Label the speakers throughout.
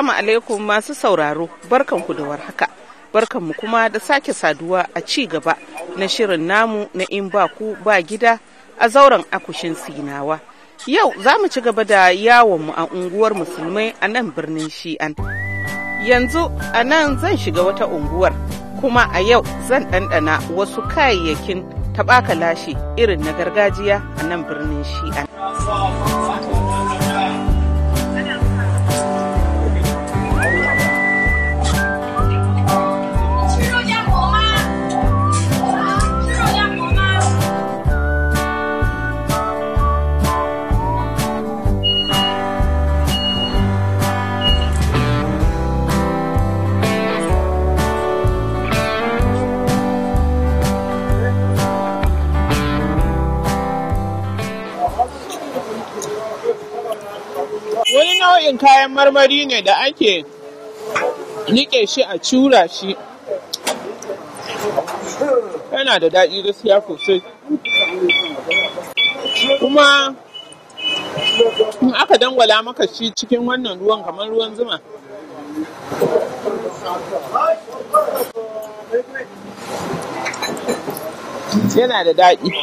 Speaker 1: Assalamu alaikum masu sauraro, barkanku da warhaka. Barkanmu kuma da sake saduwa a ci gaba na shirin namu na in ba ku ba gida a zauren akushin sinawa. Yau za mu ci gaba da yawonmu a unguwar musulmai a nan birnin Shi'an. Yanzu a nan zan shiga wata unguwar, kuma a yau zan ɗanɗana wasu kayayyakin taɓaka lashe irin na gargajiya a nan birnin Shi'an.
Speaker 2: Nau'in kayan marmari ne da ake niƙe shi a cura shi. Yana da daɗi gaskiya sosai. Kuma in aka dangwala maka shi cikin wannan ruwan kamar ruwan zuma. Yana da daɗi.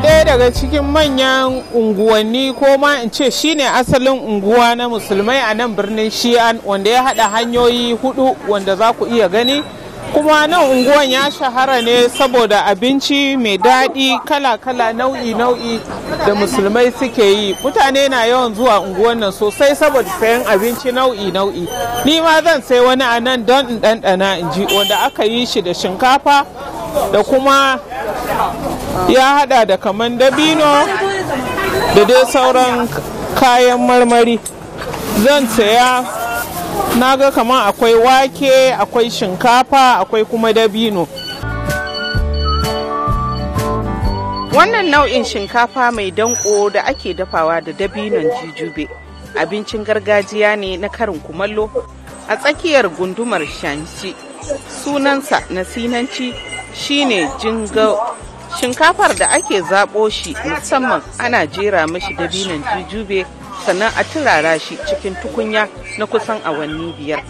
Speaker 2: Ɗaya daga cikin manyan unguwanni ko ma in ce shine asalin unguwa na musulmai a nan birnin Shi'an wanda ya haɗa hanyoyi huɗu wanda za ku iya gani. Kuma nan unguwan ya shahara ne saboda abinci mai daɗi kala-kala nau'i-nau'i da musulmai suke yi. Mutane na yawan zuwa unguwan nan sosai saboda sayan abinci nau'i-nau'i. Ni ma zan sai wani a nan don in ɗanɗana in ji wanda aka yi shi da shinkafa da kuma ya hada da kaman dabino da dai sauran kayan marmari. Zan saya na ga kaman akwai wake akwai shinkafa akwai kuma dabino.
Speaker 1: Wannan nau'in shinkafa mai danko da ake dafawa da dabinon jijube abincin gargajiya ne na karin kumallo a tsakiyar gundumar shanshi sunansa na sinanci shine jinga shinkafar da ake zaɓo shi musamman ana jera mashi dabinon jujube sannan a turara shi cikin tukunya na kusan awanni biyar.